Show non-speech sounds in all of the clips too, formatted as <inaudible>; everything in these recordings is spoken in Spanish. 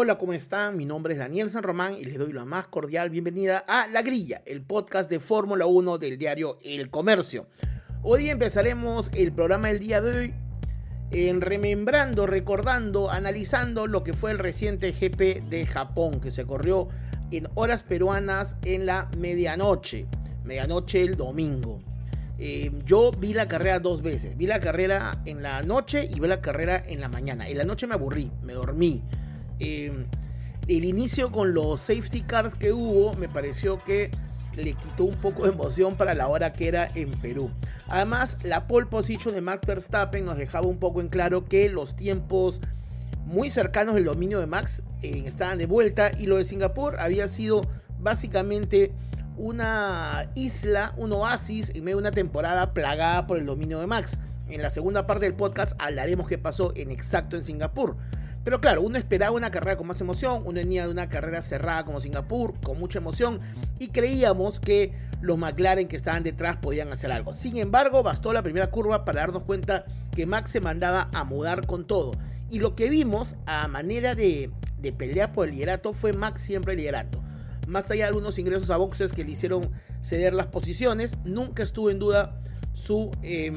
Hola, ¿cómo están? Mi nombre es Daniel San Román y les doy la más cordial bienvenida a La Grilla, el podcast de Fórmula 1 del diario El Comercio. Hoy empezaremos el programa del día de hoy en remembrando, recordando, analizando lo que fue el reciente GP de Japón que se corrió en horas peruanas en la medianoche, medianoche el domingo. Eh, yo vi la carrera dos veces, vi la carrera en la noche y vi la carrera en la mañana. En la noche me aburrí, me dormí. Eh, el inicio con los safety cars que hubo me pareció que le quitó un poco de emoción para la hora que era en Perú. Además, la pole position de Max Verstappen nos dejaba un poco en claro que los tiempos muy cercanos del dominio de Max eh, estaban de vuelta y lo de Singapur había sido básicamente una isla, un oasis en medio de una temporada plagada por el dominio de Max. En la segunda parte del podcast hablaremos qué pasó en exacto en Singapur. Pero claro, uno esperaba una carrera con más emoción, uno venía de una carrera cerrada como Singapur, con mucha emoción, y creíamos que los McLaren que estaban detrás podían hacer algo. Sin embargo, bastó la primera curva para darnos cuenta que Max se mandaba a mudar con todo. Y lo que vimos a manera de, de por el liderato fue Max siempre el liderato. Más allá de algunos ingresos a boxes que le hicieron ceder las posiciones, nunca estuvo en duda su eh,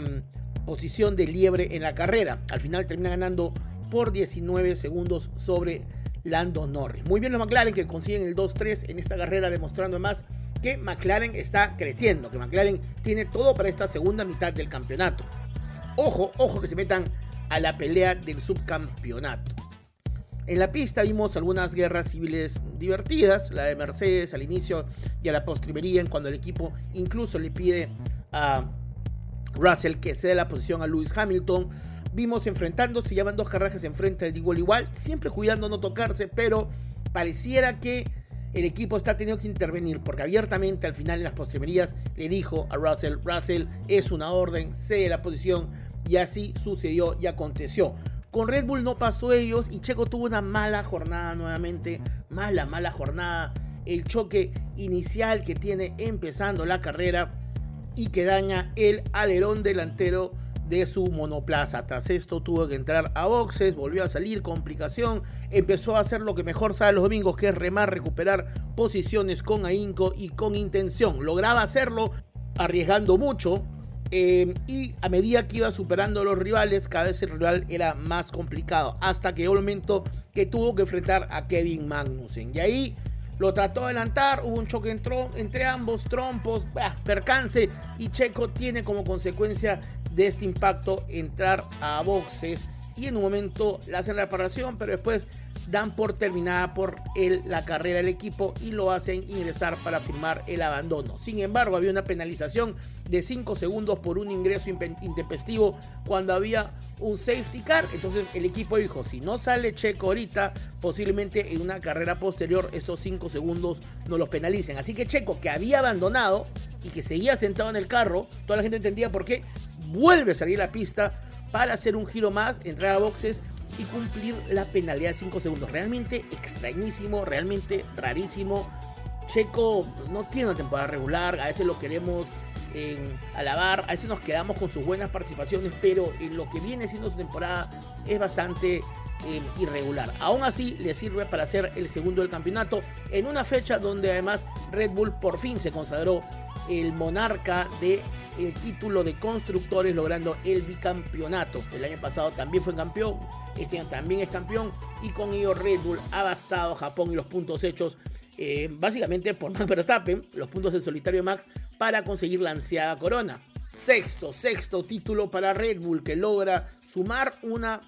posición de liebre en la carrera. Al final termina ganando por 19 segundos sobre Lando Norris. Muy bien los McLaren que consiguen el 2-3 en esta carrera, demostrando más que McLaren está creciendo, que McLaren tiene todo para esta segunda mitad del campeonato. Ojo, ojo que se metan a la pelea del subcampeonato. En la pista vimos algunas guerras civiles divertidas, la de Mercedes al inicio y a la postrimería, en cuando el equipo incluso le pide a Russell que ceda la posición a Lewis Hamilton vimos enfrentándose, ya van dos carrajes enfrente de igual igual, siempre cuidando no tocarse, pero pareciera que el equipo está teniendo que intervenir porque abiertamente al final en las postrimerías le dijo a Russell, Russell es una orden, cede la posición y así sucedió y aconteció. Con Red Bull no pasó ellos y Checo tuvo una mala jornada nuevamente, mala, mala jornada. El choque inicial que tiene empezando la carrera y que daña el alerón delantero de su monoplaza. Tras esto tuvo que entrar a boxes, volvió a salir, complicación, empezó a hacer lo que mejor sabe los domingos, que es remar, recuperar posiciones con ahínco y con intención. Lograba hacerlo arriesgando mucho, eh, y a medida que iba superando a los rivales, cada vez el rival era más complicado. Hasta que llegó el momento que tuvo que enfrentar a Kevin Magnussen. Y ahí lo trató de adelantar, hubo un choque entre ambos, trompos, percance. Y Checo tiene como consecuencia de este impacto entrar a boxes. Y en un momento le hacen la reparación, pero después dan por terminada por él la carrera del equipo y lo hacen ingresar para firmar el abandono. Sin embargo, había una penalización de 5 segundos por un ingreso intempestivo cuando había un safety car. Entonces el equipo dijo, si no sale Checo ahorita, posiblemente en una carrera posterior estos 5 segundos no los penalicen. Así que Checo, que había abandonado y que seguía sentado en el carro, toda la gente entendía por qué, vuelve a salir a la pista para hacer un giro más, entrar a boxes y cumplir la penalidad de 5 segundos. Realmente extrañísimo, realmente rarísimo. Checo pues, no tiene una temporada regular, a veces lo queremos en alabar, a veces nos quedamos con sus buenas participaciones, pero en lo que viene siendo su temporada es bastante eh, irregular. Aún así, le sirve para ser el segundo del campeonato en una fecha donde además Red Bull por fin se consagró el monarca de título de constructores logrando el bicampeonato. El año pasado también fue campeón, este año también es campeón y con ello Red Bull ha bastado Japón y los puntos hechos eh, básicamente por Max Verstappen, los puntos del solitario Max para conseguir la ansiada corona. Sexto, sexto título para Red Bull que logra sumar una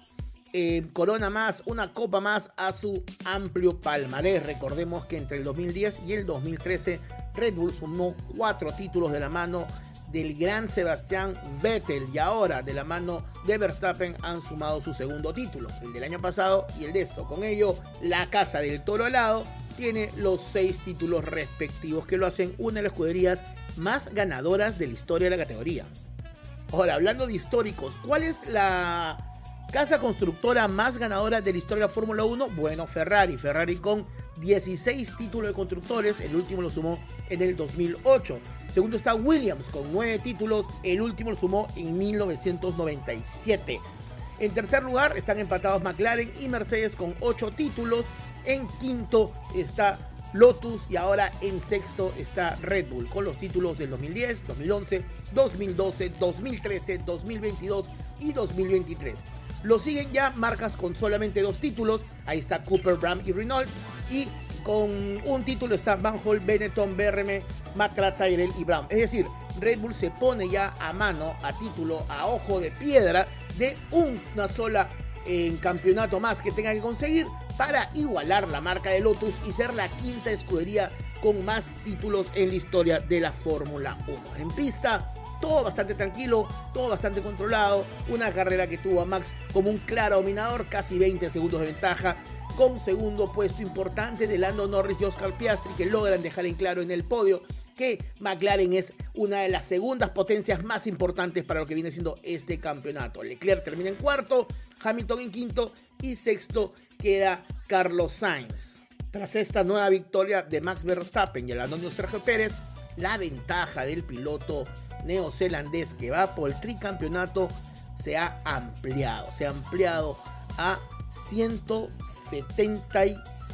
eh, corona más, una copa más a su amplio palmarés. Recordemos que entre el 2010 y el 2013 Red Bull sumó cuatro títulos de la mano del gran Sebastián Vettel y ahora de la mano de Verstappen han sumado su segundo título, el del año pasado y el de esto. Con ello, la casa del toro alado tiene los seis títulos respectivos que lo hacen una de las escuderías más ganadoras de la historia de la categoría. Ahora, hablando de históricos, ¿cuál es la casa constructora más ganadora de la historia de la Fórmula 1? Bueno, Ferrari. Ferrari con 16 títulos de constructores, el último lo sumó en el 2008. Segundo está Williams con 9 títulos, el último lo sumó en 1997. En tercer lugar están empatados McLaren y Mercedes con 8 títulos. En quinto está Lotus y ahora en sexto está Red Bull con los títulos del 2010, 2011, 2012, 2013, 2022 y 2023. Lo siguen ya marcas con solamente dos títulos. Ahí está Cooper, Bram y Renault. Y con un título está Van Hol, Benetton, BRM, Matra, Tyrell y Brown. Es decir, Red Bull se pone ya a mano, a título, a ojo de piedra de una sola en campeonato más que tenga que conseguir para igualar la marca de Lotus y ser la quinta escudería con más títulos en la historia de la Fórmula 1. En pista, todo bastante tranquilo, todo bastante controlado. Una carrera que tuvo a Max como un claro dominador, casi 20 segundos de ventaja, con segundo puesto importante de Lando Norris y Oscar Piastri, que logran dejar en claro en el podio que McLaren es una de las segundas potencias más importantes para lo que viene siendo este campeonato. Leclerc termina en cuarto, Hamilton en quinto y sexto queda Carlos Sainz. Tras esta nueva victoria de Max Verstappen y el Antonio Sergio Pérez, la ventaja del piloto neozelandés que va por el tricampeonato se ha ampliado, se ha ampliado a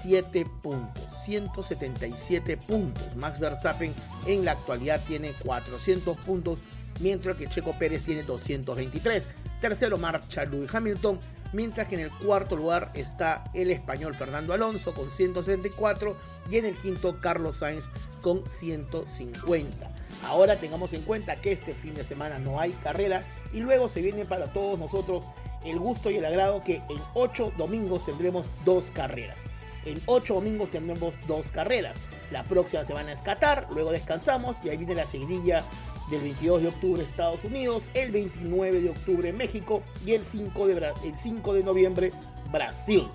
177 puntos. 177 puntos. Max Verstappen en la actualidad tiene 400 puntos, mientras que Checo Pérez tiene 223. Tercero marcha Lewis Hamilton, mientras que en el cuarto lugar está el español Fernando Alonso con 174 y en el quinto Carlos Sainz con 150. Ahora tengamos en cuenta que este fin de semana no hay carrera y luego se viene para todos nosotros el gusto y el agrado que en 8 domingos tendremos dos carreras. En 8 domingos tendremos dos carreras. La próxima semana es Qatar, luego descansamos y ahí viene la seguidilla del 22 de octubre Estados Unidos, el 29 de octubre México y el 5 de, el 5 de noviembre Brasil.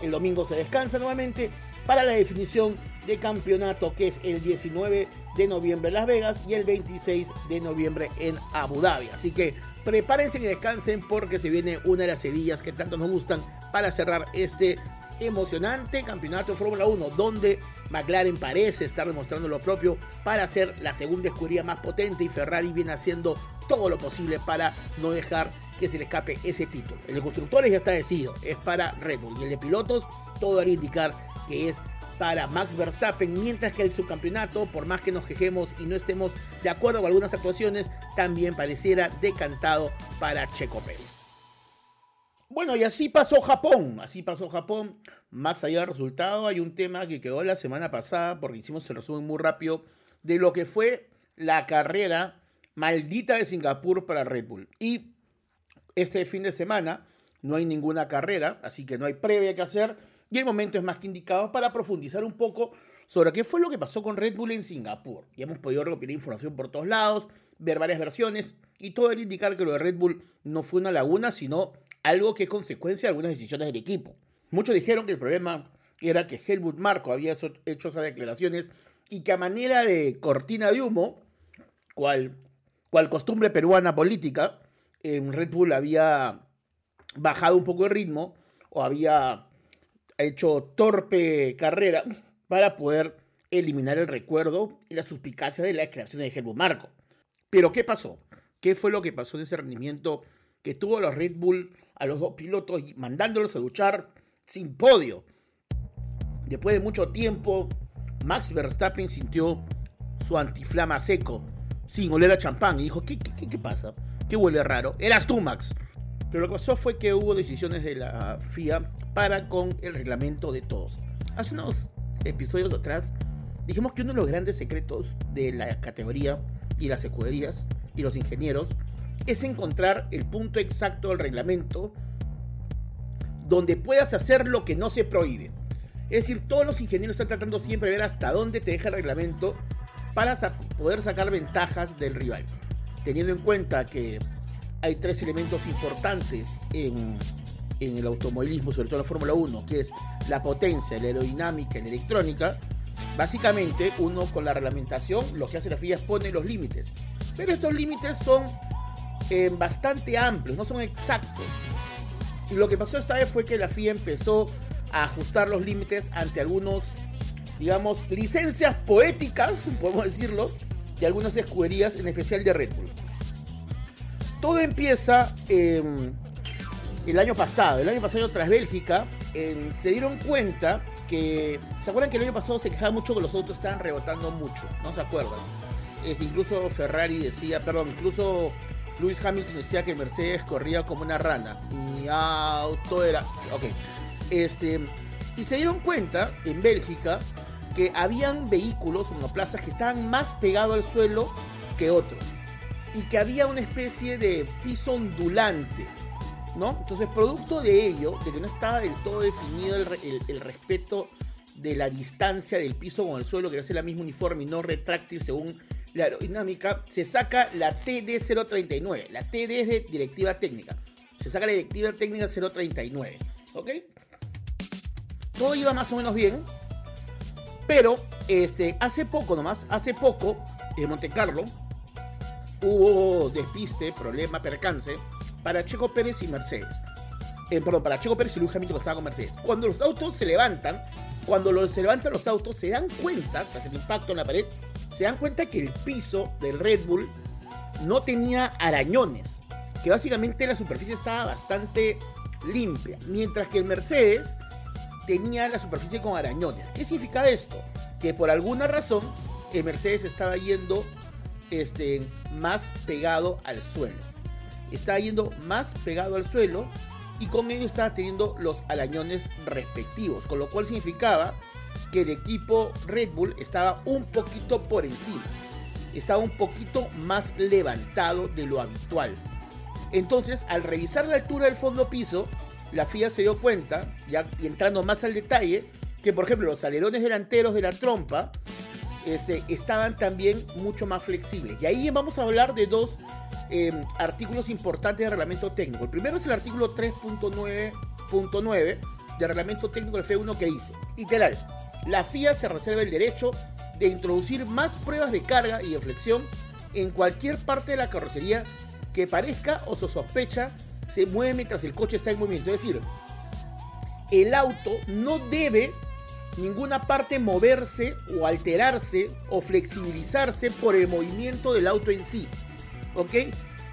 El domingo se descansa nuevamente para la definición de campeonato que es el 19 de noviembre en Las Vegas y el 26 de noviembre en Abu Dhabi. Así que prepárense y descansen porque se viene una de las sedillas que tanto nos gustan para cerrar este emocionante campeonato de Fórmula 1 donde McLaren parece estar demostrando lo propio para ser la segunda escudería más potente y Ferrari viene haciendo todo lo posible para no dejar que se le escape ese título. El de constructores ya está decidido, es para Red Bull y el de pilotos todo haría indicar que es para Max Verstappen, mientras que el subcampeonato, por más que nos quejemos y no estemos de acuerdo con algunas actuaciones, también pareciera decantado para Checo Pérez. Bueno, y así pasó Japón, así pasó Japón. Más allá del resultado, hay un tema que quedó la semana pasada, porque hicimos el resumen muy rápido, de lo que fue la carrera maldita de Singapur para Red Bull. Y este fin de semana no hay ninguna carrera, así que no hay previa que hacer y el momento es más que indicado para profundizar un poco sobre qué fue lo que pasó con Red Bull en Singapur. Y hemos podido recopilar información por todos lados, ver varias versiones y todo el indicar que lo de Red Bull no fue una laguna, sino algo que es consecuencia de algunas decisiones del equipo. Muchos dijeron que el problema era que Helmut Marco había hecho esas declaraciones y que a manera de cortina de humo, cual, cual costumbre peruana política, en Red Bull había bajado un poco el ritmo o había hecho torpe carrera para poder eliminar el recuerdo y la suspicacia de la declaración de Helmut Marco. Pero ¿qué pasó? ¿Qué fue lo que pasó en ese rendimiento que tuvo los Red Bull a los dos pilotos mandándolos a luchar sin podio? Después de mucho tiempo, Max Verstappen sintió su antiflama seco, sin oler a champán, y dijo, ¿qué, qué, qué pasa? ¿Qué huele raro? Eras tú, Max. Pero lo que pasó fue que hubo decisiones de la FIA para con el reglamento de todos. Hace unos episodios atrás dijimos que uno de los grandes secretos de la categoría y las escuderías y los ingenieros es encontrar el punto exacto del reglamento donde puedas hacer lo que no se prohíbe. Es decir, todos los ingenieros están tratando siempre de ver hasta dónde te deja el reglamento para poder sacar ventajas del rival. Teniendo en cuenta que hay tres elementos importantes en, el automovilismo, sobre todo en la Fórmula 1, que es la potencia, la aerodinámica la electrónica, básicamente uno con la reglamentación lo que hace la FIA es pone los límites. Pero estos límites son bastante amplios, no son exactos. Y lo que pasó esta vez fue que la FIA empezó a ajustar los límites ante algunos, digamos, licencias poéticas, <laughs> podemos decirlo, de algunas escuderías, en especial de Red Bull. Todo empieza em, el año pasado. El año pasado, tras Bélgica, se dieron cuenta que. ¿Se acuerdan que el año pasado se quejaba mucho que los autos estaban rebotando mucho? ¿No se acuerdan? Este, incluso Ferrari decía, perdón, incluso Lewis Hamilton decía que Mercedes corría como una rana. Mi auto era. Ok. Este. Y se dieron cuenta en Bélgica que habían vehículos, monoplazas, que estaban más pegados al suelo que otros. Y que había una especie de piso ondulante. ¿No? Entonces, producto de ello, de que no estaba del todo definido el, respeto de la distancia del piso con el suelo, que era la misma uniforme y no retráctil según la aerodinámica, se saca la TD039. La TD es de directiva técnica. Se saca la directiva técnica 039. ¿Ok? Todo iba más o menos bien. Pero este, hace poco nomás, hace poco, en Monte Carlo, hubo despiste, problema, percance para Checo Pérez y Mercedes. Eh, perdón, para Checo Pérez y Luis Hamilton que estaba con Mercedes. Cuando los autos se levantan, cuando los, se levantan los autos, se dan cuenta, tras el impacto en la pared, se dan cuenta que el piso del Red Bull no tenía arañones, que básicamente la superficie estaba bastante limpia, mientras que el Mercedes tenía la superficie con arañones. ¿Qué significa esto? Que por alguna razón el Mercedes estaba yendo este, más pegado al suelo. Estaba yendo más pegado al suelo y con ello estaba teniendo los arañones respectivos, con lo cual significaba que el equipo Red Bull estaba un poquito por encima, estaba un poquito más levantado de lo habitual. Entonces, al revisar la altura del fondo piso, la FIA se dio cuenta, ya entrando más al detalle, que por ejemplo los alerones delanteros de la trompa este, estaban también mucho más flexibles. Y ahí vamos a hablar de dos em, artículos importantes del reglamento técnico. El primero es el artículo 3.9.9 del reglamento técnico del F1 que dice, literal, la FIA se reserva el derecho de introducir más pruebas de carga y de flexión en cualquier parte de la carrocería que parezca o se sospecha se mueve mientras el coche está en movimiento. Es decir, el auto no debe ninguna parte moverse o alterarse o flexibilizarse por el movimiento del auto en sí. ¿Ok?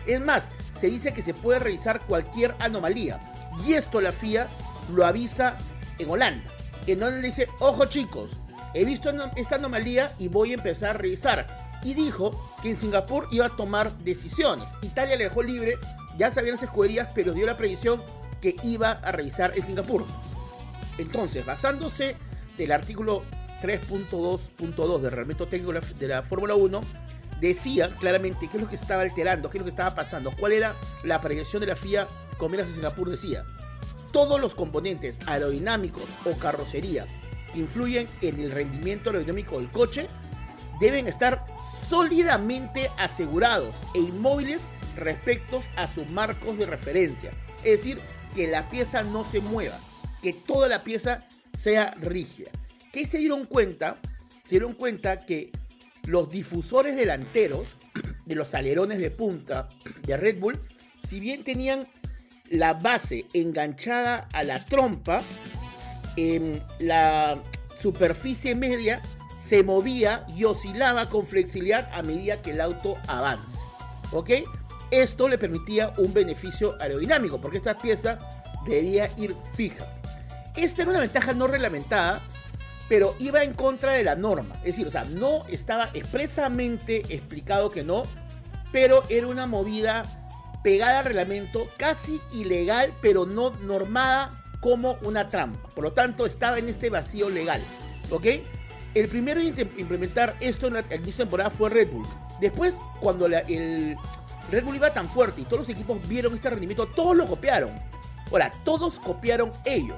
Es más, se dice que se puede revisar cualquier anomalía. Y esto la FIA lo avisa en Holanda que no le dice, ojo chicos, he visto esta anomalía y voy a empezar a revisar. Y dijo que en Singapur iba a tomar decisiones. Italia le dejó libre, ya sabían las escuderías, pero dio la previsión que iba a revisar en Singapur. Entonces, basándose del artículo 3.2.2 del reglamento técnico de la, Fórmula 1, decía claramente qué es lo que estaba alterando, qué es lo que estaba pasando, cuál era la proyección de la FIA con miras a Singapur. Decía, todos los componentes aerodinámicos o carrocería que influyen en el rendimiento aerodinámico del coche deben estar sólidamente asegurados e inmóviles respecto a sus marcos de referencia. Es decir, que la pieza no se mueva, que toda la pieza sea rígida. ¿Qué se dieron cuenta? Se dieron cuenta que los difusores delanteros de los alerones de punta de Red Bull, si bien tenían la base enganchada a la trompa, la superficie media se movía y oscilaba con flexibilidad a medida que el auto avance. ¿Ok? Esto le permitía un beneficio aerodinámico porque esta pieza debía ir fija. Esta era una ventaja no reglamentada, pero iba en contra de la norma. Es decir, o sea, no estaba expresamente explicado que no, pero era una movida pegada al reglamento, casi ilegal, pero no normada como una trampa. Por lo tanto, estaba en este vacío legal. ¿Ok? El primero en implementar esto en la temporada fue Red Bull. Después, cuando el Red Bull iba tan fuerte y todos los equipos vieron este rendimiento, todos lo copiaron. Ahora, todos copiaron ello.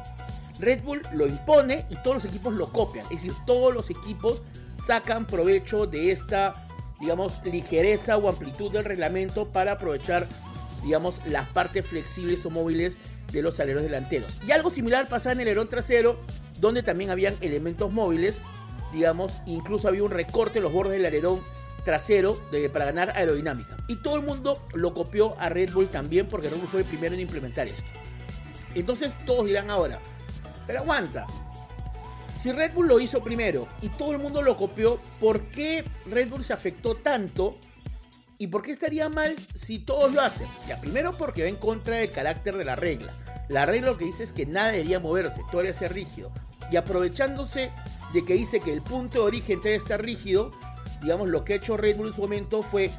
Red Bull lo impone y todos los equipos lo copian. Es decir, todos los equipos sacan provecho de esta, digamos, ligereza o amplitud del reglamento para aprovechar, digamos, las partes flexibles o móviles de los aleros delanteros. Y algo similar pasaba en el alerón trasero, donde también habían elementos móviles, digamos, incluso había un recorte en los bordes del alerón trasero para ganar aerodinámica. Y todo el mundo lo copió a Red Bull también porque Red Bull fue el primero en implementar esto. Entonces todos dirán ahora, pero aguanta. Si Red Bull lo hizo primero y todo el mundo lo copió, ¿por qué Red Bull se afectó tanto? ¿Y por qué estaría mal si todos lo hacen? Ya, primero porque va en contra del carácter de la regla. La regla lo que dice es que nada debería moverse, todo debería ser rígido. Y aprovechándose de que dice que el punto de origen debe estar rígido, digamos, lo que ha hecho Red en su momento fue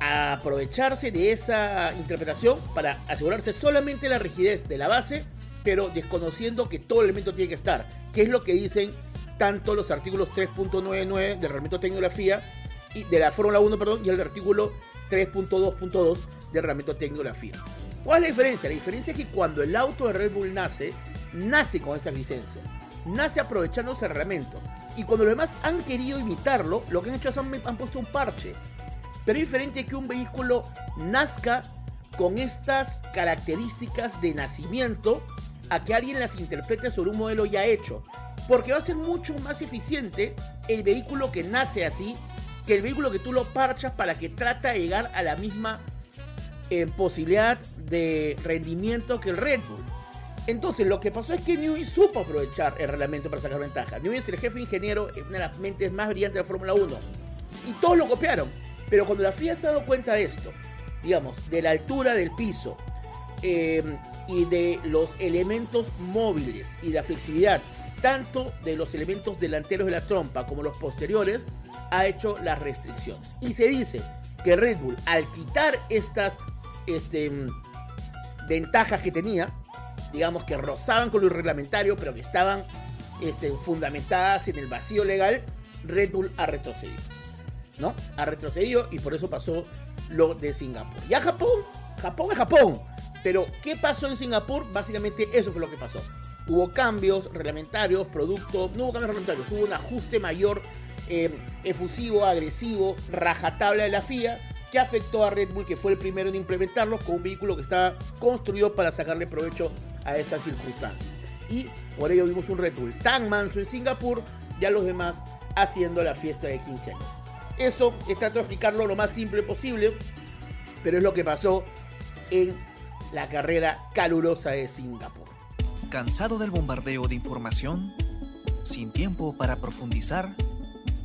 aprovecharse de esa interpretación para asegurarse solamente la rigidez de la base, pero desconociendo que todo el elemento tiene que estar, que es lo que dicen tanto los artículos 3.99 del reglamento de tecnología de la Fórmula 1, perdón, y el artículo 3.2.2 del reglamento de tecnología. ¿Cuál es la diferencia? La diferencia es que cuando el auto de Red Bull nace, nace con estas licencias, nace aprovechando ese reglamento. Y cuando los demás han querido imitarlo, lo que han hecho es han, han puesto un parche. Pero es diferente que un vehículo nazca con estas características de nacimiento a que alguien las interprete sobre un modelo ya hecho. Porque va a ser mucho más eficiente el vehículo que nace así que el vehículo que tú lo parchas para que trata de llegar a la misma eh, posibilidad de rendimiento que el Red Bull. Entonces, lo que pasó es que Newey supo aprovechar el reglamento para sacar ventaja. Newey es el jefe ingeniero, es una de las mentes más brillantes de la Fórmula 1. Y todos lo copiaron. Pero cuando la FIA se ha dado cuenta de esto, digamos, de la altura del piso eh, y de los elementos móviles y la flexibilidad, tanto de los elementos delanteros de la trompa como los posteriores, ha hecho las restricciones. Y se dice que Red Bull, al quitar estas este, ventajas que tenía, digamos que rozaban con lo reglamentario, pero que estaban este, fundamentadas en el vacío legal, Red Bull ha retrocedido. ¿No? Ha retrocedido y por eso pasó lo de Singapur. Ya Japón, Japón es Japón. Pero, ¿qué pasó en Singapur? Básicamente eso fue lo que pasó. Hubo cambios reglamentarios, producto, no hubo cambios reglamentarios, hubo un ajuste mayor, eh, efusivo, agresivo, rajatabla de la FIA, que afectó a Red Bull, que fue el primero en implementarlo con un vehículo que estaba construido para sacarle provecho a esas circunstancias. Y por ello vimos un Red Bull tan manso en Singapur, ya los demás haciendo la fiesta de 15 años. Eso es trato de explicarlo lo más simple posible, pero es lo que pasó en la carrera calurosa de Singapur. ¿Cansado del bombardeo de información? ¿Sin tiempo para profundizar?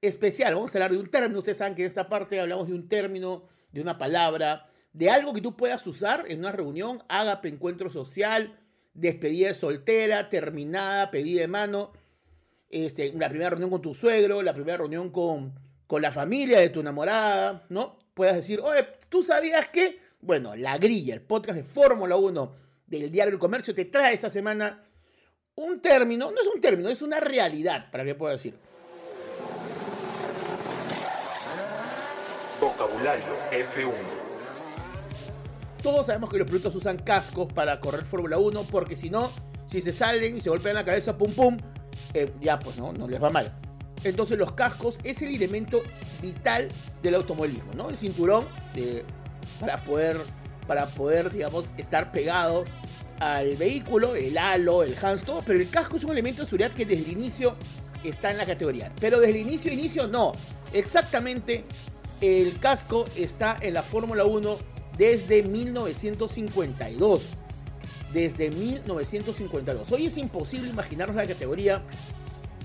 especial. Vamos a hablar de un término. Ustedes saben que en esta parte hablamos de un término, de una palabra, de algo que tú puedas usar en una reunión, ágape, encuentro social, despedida de soltera, terminada, pedida de mano, este, la primera reunión con tu suegro, la primera reunión con, con la familia de tu enamorada, ¿no? Puedas decir, oye, ¿tú sabías que? Bueno, La Grilla, el podcast de Fórmula 1 del Diario del Comercio, te trae esta semana un término, no es un término, es una realidad, para que pueda decir. Vocabulario F1. Todos sabemos que los pilotos usan cascos para correr Fórmula 1 porque si no, si se salen y se golpean la cabeza, pum pum, eh, ya pues no, no les va mal. Entonces los cascos es el elemento vital del automovilismo, ¿no? El cinturón para poder, para poder, digamos, estar pegado al vehículo, el halo, el hands, todo, pero el casco es un elemento de seguridad que desde el inicio está en la categoría. Pero desde el inicio, inicio, no. Exactamente el casco está en la Fórmula 1 desde 1952. Desde 1952. Hoy es imposible imaginarnos la categoría,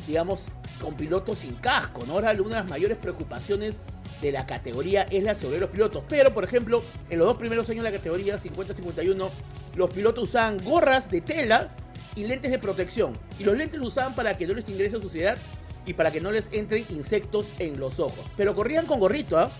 digamos, con pilotos sin casco. ¿no? Ahora una de las mayores preocupaciones de la categoría es la sobre los pilotos. Pero, por ejemplo, en los dos primeros años de la categoría 50-51, los pilotos usaban gorras de tela y lentes de protección. Y los lentes los usaban para que no les ingrese suciedad y para que no les entren insectos en los ojos. Pero corrían con gorrito, ¿ah?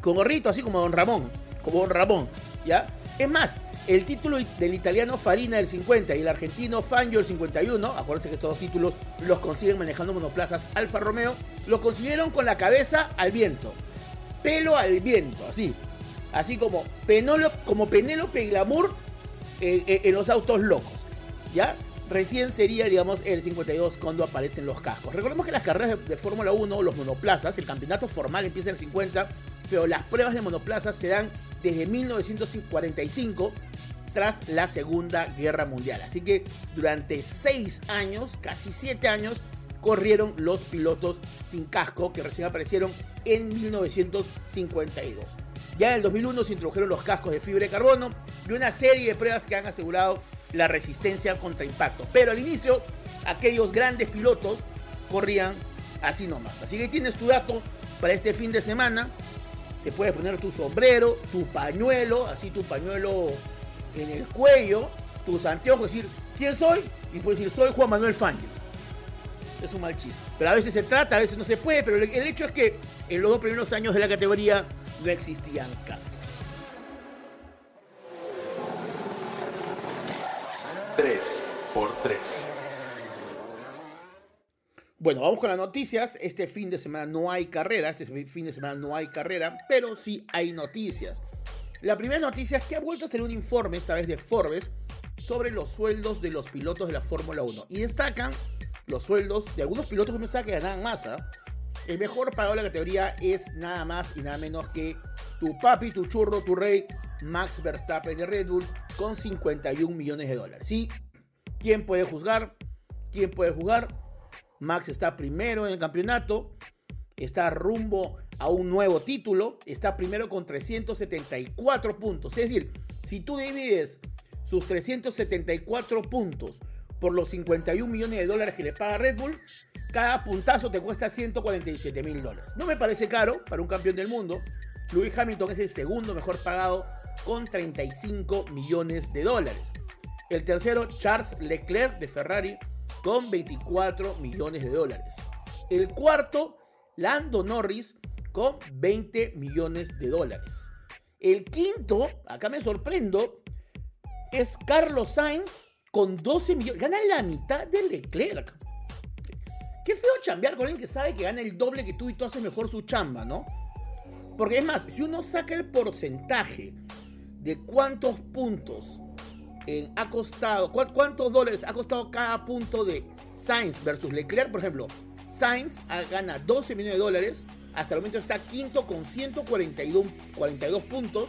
Con gorrito, así como Don Ramón, como Don Ramón, ¿ya? Es más, el título del italiano Farina del 50 y el argentino Fangio del 51, acuérdense que estos títulos los consiguen manejando monoplazas Alfa Romeo, los consiguieron con la cabeza al viento, pelo al viento, así, así como, Penélope, como Penélope Glamour eh, eh, en los autos locos, ¿ya? Recién sería, digamos, el 52 cuando aparecen los cascos. Recordemos que las carreras de, Fórmula 1, los monoplazas, el campeonato formal empieza en el 50, pero las pruebas de monoplazas se dan desde 1945 tras la Segunda Guerra Mundial. Así que durante seis años, casi siete años, corrieron los pilotos sin casco que recién aparecieron en 1952. Ya en el 2001 se introdujeron los cascos de fibra de carbono y una serie de pruebas que han asegurado la resistencia contra impacto. Pero al inicio, aquellos grandes pilotos corrían así nomás. Así que tienes tu dato para este fin de semana. Te puedes poner tu sombrero, tu pañuelo, así tu pañuelo en el cuello, tus anteojos, decir, ¿quién soy? Y puedes decir, soy Juan Manuel Fangio. Es un mal chiste. Pero a veces se trata, a veces no se puede, pero el hecho es que en los dos primeros años de la categoría no existían cascos. 3 por 3 Bueno, vamos con las noticias. Este fin de semana no hay carrera, este fin de semana no hay carrera, pero sí hay noticias. La primera noticia es que ha vuelto a ser un informe, esta vez de Forbes, sobre los sueldos de los pilotos de la Fórmula 1. Y destacan los sueldos de algunos pilotos que pensaban que ganaban más. El mejor pagado de la categoría es nada más y nada menos que tu papi, tu churro, tu rey, Max Verstappen de Red Bull, con 51 millones de dólares. ¿Sí? ¿Quién puede juzgar? ¿Quién puede jugar? Max está primero en el campeonato, está rumbo a un nuevo título, está primero con 374 puntos. Es decir, si tú divides sus 374 puntos por los 51 millones de dólares que le paga Red Bull, cada puntazo te cuesta 147 mil dólares. No me parece caro para un campeón del mundo. Lewis Hamilton es el segundo mejor pagado con 35 millones de dólares. El tercero, Charles Leclerc de Ferrari, con 24 millones de dólares. El cuarto, Lando Norris, con 20 millones de dólares. El quinto, acá me sorprendo, es Carlos Sainz con 12 millones. Gana la mitad de Leclerc. Qué feo chambear con alguien que sabe que gana el doble que tú y tú haces mejor su chamba, ¿no? Porque es más, si uno saca el porcentaje de cuántos puntos ha costado, cuántos dólares ha costado cada punto de Sainz versus Leclerc, por ejemplo, Sainz gana 12 millones de dólares, hasta el momento está quinto con 142 42 puntos,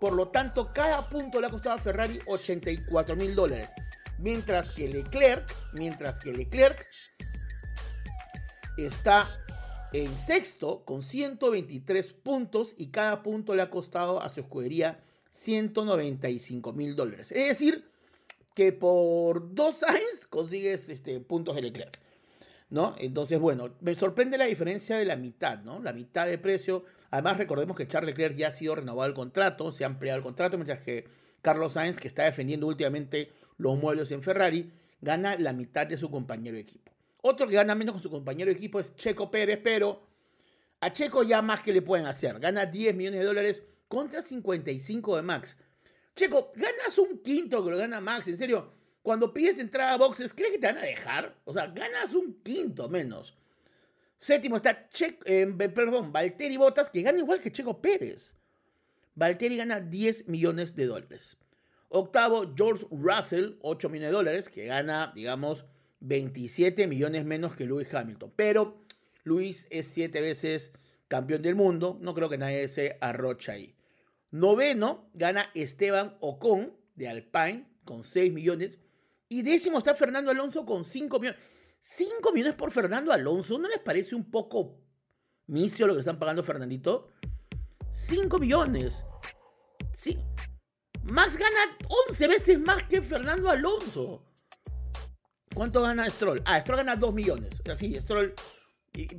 por lo tanto cada punto le ha costado a Ferrari 84 mil dólares, mientras que Leclerc, mientras que Leclerc está en sexto con 123 puntos y cada punto le ha costado a su escudería 195 mil dólares. Es decir, que por dos <laughs> años consigues este, puntos de Leclerc. ¿No? Entonces, bueno, me sorprende la diferencia de la mitad, ¿no? La mitad de precio. Además, recordemos que Charles Leclerc ya ha sido renovado el contrato, se ha ampliado el contrato, mientras que Carlos Sainz, que está defendiendo últimamente los muebles en Ferrari, gana la mitad de su compañero de equipo. Otro que gana menos con su compañero de equipo es Checo Pérez, pero a Checo ya más que le pueden hacer. Gana 10 millones de dólares contra 55 de Max. Checo, ganas un quinto que lo gana Max, en serio. Cuando pides entrada a boxes, ¿crees que te van a dejar? O sea, ganas un quinto menos. Séptimo está che eh, perdón, Valtteri Botas, que gana igual que Checo Pérez. Valtteri gana 10 millones de dólares. Octavo, George Russell, 8 millones de dólares, que gana, digamos, 27 millones menos que Lewis Hamilton. Pero Luis es siete veces campeón del mundo. No creo que nadie se arrocha ahí. Noveno gana Esteban Ocon de Alpine con 6 millones. Y décimo está Fernando Alonso con 5 millones. 5 millones por Fernando Alonso. ¿No les parece un poco misio lo que están pagando Fernandito? 5 millones. Sí. Max gana 11 veces más que Fernando Alonso. ¿Cuánto gana Stroll? Ah, Stroll gana 2 millones. Así, Stroll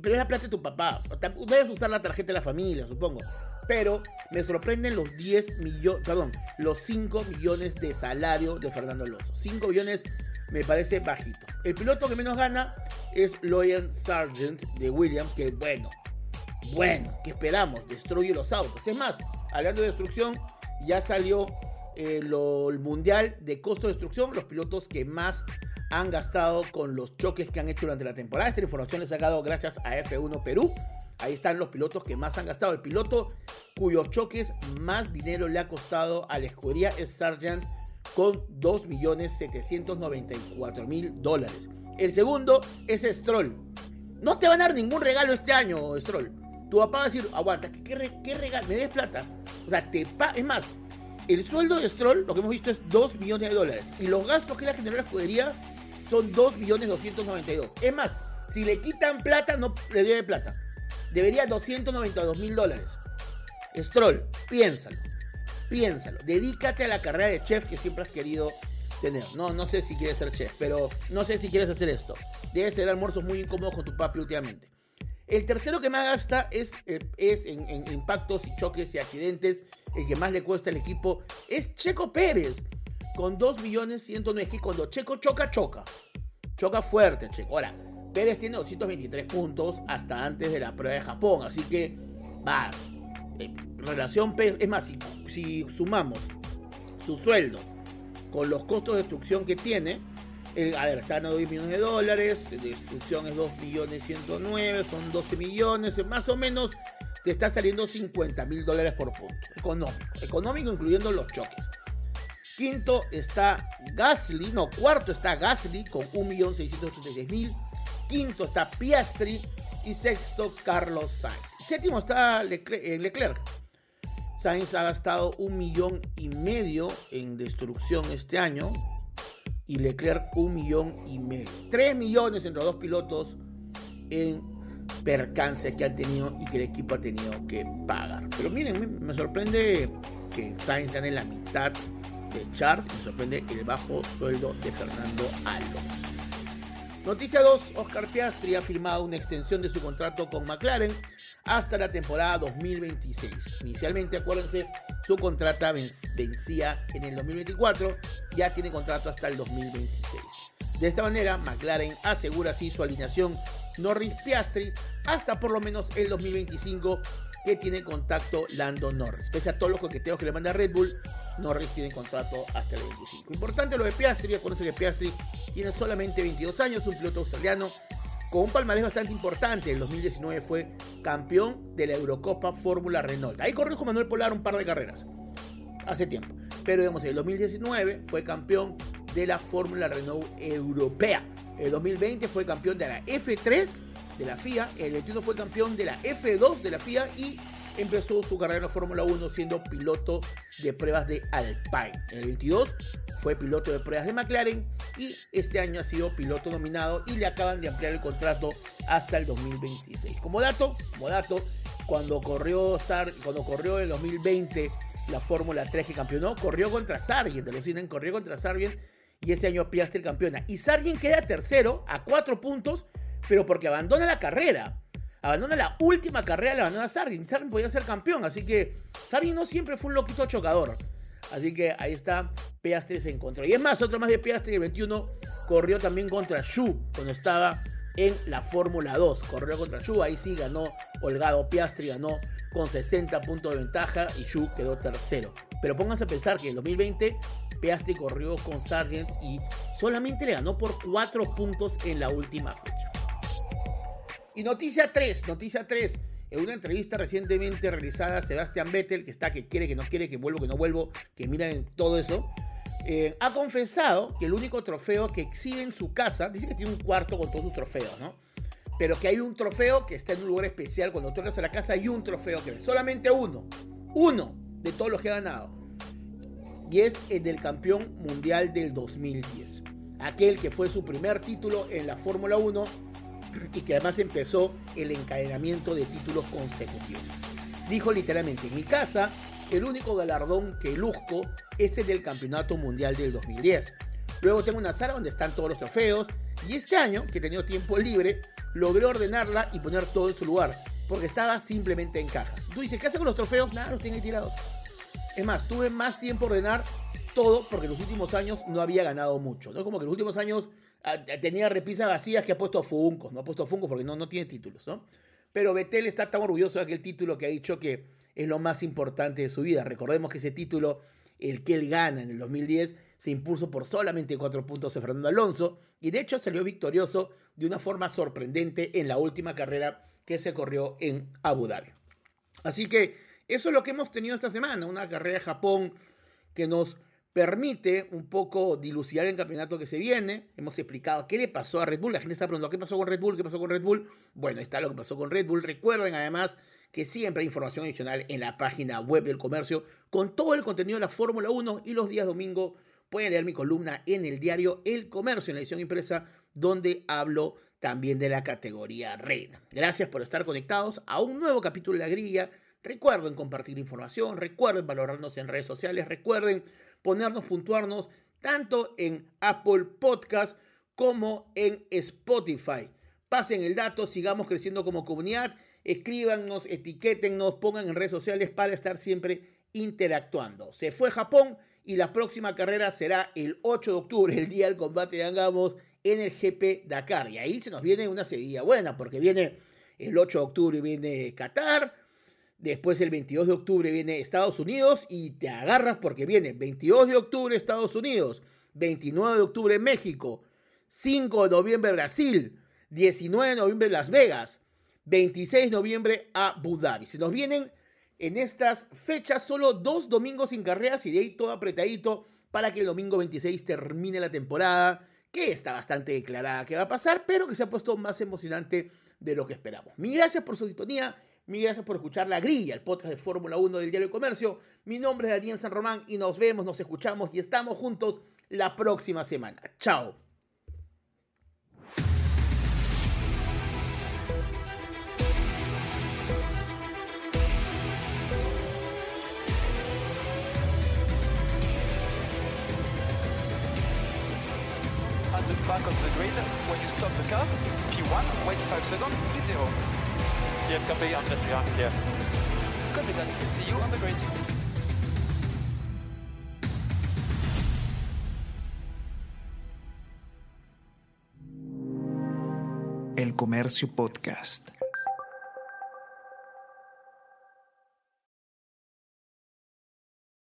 pero es la plata de tu papá. Debes usar la tarjeta de la familia, supongo. Pero me sorprenden los 10 millones, perdón, los 5 millones de salario de Fernando Alonso. 5 millones me parece bajito. El piloto que menos gana es Loyan Sargent de Williams, que bueno, bueno, ¿qué esperamos? Destruye los autos. Es más, hablando de destrucción, ya salió eh, el mundial de costo de destrucción, los pilotos que más han gastado con los choques que han hecho durante la temporada. Esta información la he sacado gracias a F1 Perú. Ahí están los pilotos que más han gastado. El piloto cuyos choques más dinero le ha costado a la escudería es Sargent con 2.794.000 dólares. El segundo es Stroll. No te van a dar ningún regalo este año, Stroll. Tu papá va a decir, aguanta, ¿qué, regalo? ¿Me des plata? O sea, te es más, el sueldo de Stroll, lo que hemos visto es 2 millones de dólares. Y los gastos que la generó la escudería son 2 millones 292. Es más, si le quitan plata, no le debe plata. Debería 292 mil dólares. Stroll, piénsalo. Piénsalo. Dedícate a la carrera de chef que siempre has querido tener. No, no sé si quieres ser chef, pero no sé si quieres hacer esto. Debes tener almuerzos muy incómodos con tu papi últimamente. El tercero que más gasta es, eh, es en, impactos y choques y accidentes. El que más le cuesta al equipo es Checo Pérez. Con 2 millones 109. Que cuando Checo choca, choca. Choca fuerte, Checo. Ahora, Pérez tiene 223 puntos hasta antes de la prueba de Japón. Así que, va. Eh, relación Pérez. Es más, si, si sumamos su sueldo con los costos de destrucción que tiene a ver, están a 2 millones de dólares, de destrucción es 2 millones 109, son 12 millones, más o menos te está saliendo 50 mil dólares por punto. Económico, económico incluyendo los choques. Quinto está Gasly, no, cuarto está Gasly con 1.686.000. Quinto está Piastri y sexto Carlos Sainz. Séptimo está eh, Leclerc. Sainz ha gastado un millón y medio en destrucción este año y Leclerc un millón y medio. Tres millones entre los dos pilotos en percances que han tenido y que el equipo ha tenido que pagar. Pero miren, me, sorprende que Sainz gane la mitad de Charles, me sorprende el bajo sueldo de Fernando Alonso. Noticia 2, Oscar Piastri ha firmado una extensión de su contrato con McLaren hasta la temporada 2026. Inicialmente, acuérdense, su contrato vencía en el 2024, ya tiene contrato hasta el 2026. De esta manera, McLaren asegura así su alineación Norris-Piastri hasta por lo menos el 2025 que tiene contacto Lando Norris. Pese a todos los coqueteos que le manda Red Bull, Norris tiene contrato hasta el 25. Importante lo de Piastri, acuérdense que Piastri tiene solamente 22 años, un piloto australiano con un palmarés bastante importante. En 2019 fue campeón de la Eurocopa Fórmula Renault. Ahí corrió con Manuel Polar un par de carreras, hace tiempo. Pero digamos, en el 2019 fue campeón de la Fórmula Renault Europea. El 2020 fue campeón de la F3 de la FIA, el 21 fue campeón de la F2 de la FIA y empezó su carrera en la Fórmula 1 siendo piloto de pruebas de Alpine. En el 22 fue piloto de pruebas de McLaren y este año ha sido piloto nominado y le acaban de ampliar el contrato hasta el 2026. Como dato, como dato, cuando corrió Sar, cuando corrió en 2020 la Fórmula 3 que campeonó, corrió contra Sargent, corrió contra Sargent y ese año Piastri campeona. Y Sargent queda tercero a cuatro puntos pero porque abandona la carrera. Abandona la última carrera, la abandona Sargent. Sargent podía ser campeón, así que Sargent no siempre fue un loquito chocador. Así que ahí está, Piastri se encontró. Y es más, otro más de Piastri, el 21, corrió también contra Shu cuando estaba en la Fórmula 2. Corrió contra Shu, ahí sí ganó Holgado. Piastri ganó con 60 puntos de ventaja y Shu quedó tercero. Pero pónganse a pensar que en 2020 Piastri corrió con Sargent y solamente le ganó por 4 puntos en la última fecha. Y noticia 3, noticia 3. En una entrevista recientemente realizada, Sebastián Vettel, que está, que quiere, que no quiere, que vuelvo, que no vuelvo, que miren todo eso, eh, ha confesado que el único trofeo que exhibe en su casa, dice que tiene un cuarto con todos sus trofeos, ¿no? Pero que hay un trofeo que está en un lugar especial. Cuando tú entras a la casa hay un trofeo que. Solamente uno. Uno de todos los que ha ganado. Y es el del campeón mundial del 2010. Aquel que fue su primer título en la Fórmula 1 y que además empezó el encadenamiento de títulos consecutivos. Dijo literalmente, en mi casa, el único galardón que luzco es el del Campeonato Mundial del 2010. Luego tengo una sala donde están todos los trofeos y este año, que he tenido tiempo libre, logré ordenarla y poner todo en su lugar, porque estaba simplemente en cajas. Tú dices, ¿qué hace con los trofeos? Nada, los tiene tirados. Es más, tuve más tiempo ordenar todo porque en los últimos años no había ganado mucho. ¿no? Como que en los últimos años ah, tenía repisas vacías que ha puesto Funcos, no ha puesto Funcos porque no, no tiene títulos, ¿no? Pero Betel está tan orgulloso de aquel título que ha dicho que es lo más importante de su vida. Recordemos que ese título, el que él gana en el 2010, se impuso por solamente cuatro puntos a Fernando Alonso y de hecho salió victorioso de una forma sorprendente en la última carrera que se corrió en Abu Dhabi. Así que eso es lo que hemos tenido esta semana, una carrera de Japón que nos permite un poco dilucidar el campeonato que se viene. Hemos explicado qué le pasó a Red Bull. La gente está preguntando qué pasó con Red Bull, qué pasó con Red Bull. Bueno, está lo que pasó con Red Bull. Recuerden además que siempre hay información adicional en la página web del comercio con todo el contenido de la Fórmula 1 y los días domingo pueden leer mi columna en el diario El Comercio, en la edición impresa, donde hablo también de la categoría reina. Gracias por estar conectados a un nuevo capítulo de la grilla. Recuerden compartir información, recuerden valorarnos en redes sociales, recuerden ponernos, puntuarnos tanto en Apple Podcast como en Spotify. Pasen el dato, sigamos creciendo como comunidad, escríbanos, etiquétennos, pongan en redes sociales para estar siempre interactuando. Se fue Japón y la próxima carrera será el 8 de octubre, el día del combate de Angamos en el GP Dakar. Y ahí se nos viene una seguida buena, porque viene el 8 de octubre viene Qatar, después el 22 de octubre viene Estados Unidos y te agarras porque viene 22 de octubre Estados Unidos, 29 de octubre México, 5 de noviembre Brasil, 19 de noviembre Las Vegas, 26 de noviembre Abu Dhabi. Se nos vienen en estas fechas solo dos domingos sin carreras y de ahí todo apretadito para que el domingo 26 termine la temporada, que está bastante declarada que va a pasar, pero que se ha puesto más emocionante de lo que esperamos. Mil gracias por su sintonía, mil gracias por escuchar La Grilla, el podcast de Fórmula 1 del Diario de Comercio. Mi nombre es Daniel San Román y nos vemos, nos escuchamos y estamos juntos la próxima semana. Chao. Grid, when you stop the car, P1, wait 5 seconds, P0. Yep, copy, I'm just behind. Copy that. See you on the grid. El Comercio Podcast.